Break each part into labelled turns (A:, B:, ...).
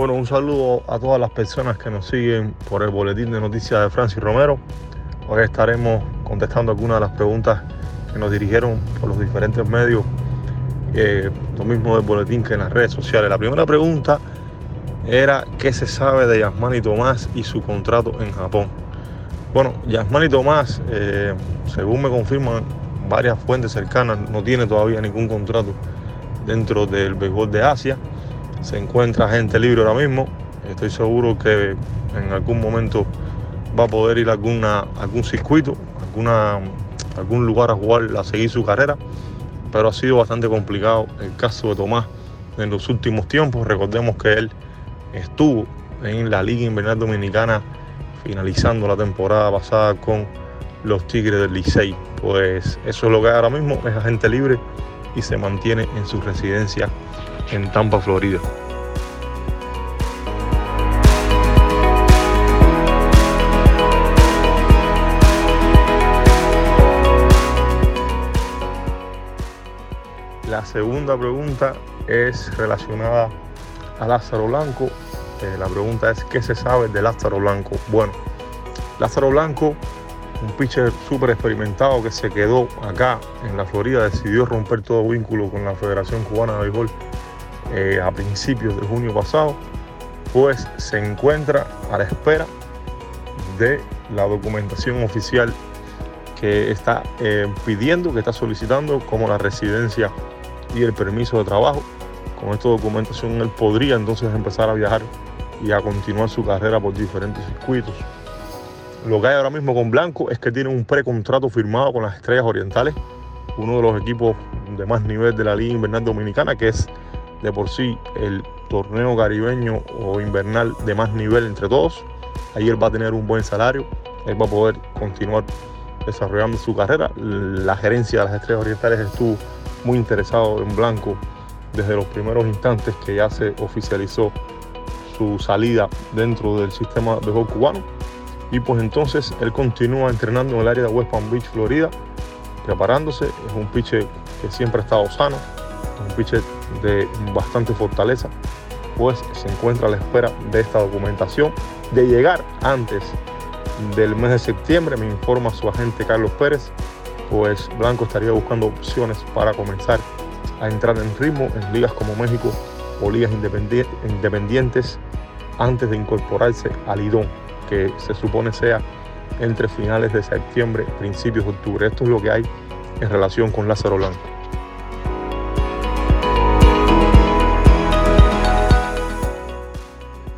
A: Bueno, un saludo a todas las personas que nos siguen por el boletín de noticias de Francis Romero. Hoy estaremos contestando algunas de las preguntas que nos dirigieron por los diferentes medios, eh, lo mismo del boletín que en las redes sociales. La primera pregunta era qué se sabe de Yasmani Tomás y su contrato en Japón. Bueno, Yasmani Tomás, eh, según me confirman varias fuentes cercanas, no tiene todavía ningún contrato dentro del béisbol de Asia. Se encuentra gente libre ahora mismo. Estoy seguro que en algún momento va a poder ir a alguna, algún circuito, alguna, algún lugar a jugar, a seguir su carrera. Pero ha sido bastante complicado el caso de Tomás en los últimos tiempos. Recordemos que él estuvo en la Liga Invernal Dominicana finalizando la temporada pasada con los Tigres del Licey. Pues eso es lo que hay ahora mismo, es agente libre y se mantiene en su residencia en Tampa, Florida. La segunda pregunta es relacionada a Lázaro Blanco. Eh, la pregunta es, ¿qué se sabe de Lázaro Blanco? Bueno, Lázaro Blanco, un pitcher súper experimentado que se quedó acá en la Florida, decidió romper todo vínculo con la Federación Cubana de Béisbol eh, a principios de junio pasado, pues se encuentra a la espera de la documentación oficial que está eh, pidiendo, que está solicitando, como la residencia y el permiso de trabajo con esta documentación él podría entonces empezar a viajar y a continuar su carrera por diferentes circuitos. Lo que hay ahora mismo con Blanco es que tiene un precontrato firmado con las Estrellas Orientales, uno de los equipos de más nivel de la Liga Invernal Dominicana, que es de por sí el torneo caribeño o invernal de más nivel entre todos. Ahí él va a tener un buen salario, él va a poder continuar desarrollando su carrera. La gerencia de las Estrellas Orientales estuvo muy interesado en Blanco desde los primeros instantes que ya se oficializó su salida dentro del sistema de béisbol cubano. Y pues entonces él continúa entrenando en el área de West Palm Beach, Florida, preparándose. Es un pitcher que siempre ha estado sano, un pitcher de bastante fortaleza, pues se encuentra a la espera de esta documentación, de llegar antes del mes de septiembre, me informa su agente Carlos Pérez, pues Blanco estaría buscando opciones para comenzar a entrar en ritmo en ligas como México o ligas independientes antes de incorporarse al IDON, que se supone sea entre finales de septiembre, principios de octubre. Esto es lo que hay en relación con Lázaro Blanco.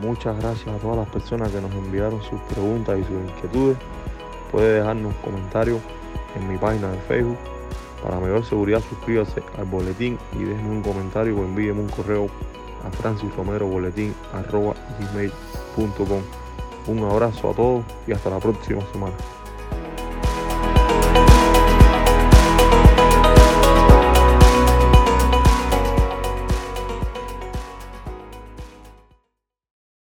A: Muchas gracias a todas las personas que nos enviaron sus preguntas y sus inquietudes. Puede dejarnos comentarios en mi página de Facebook para mayor seguridad, suscríbase al boletín y déjenme un comentario o envíenme un correo a francisromeroboletín.com. Un abrazo a todos y hasta la próxima semana.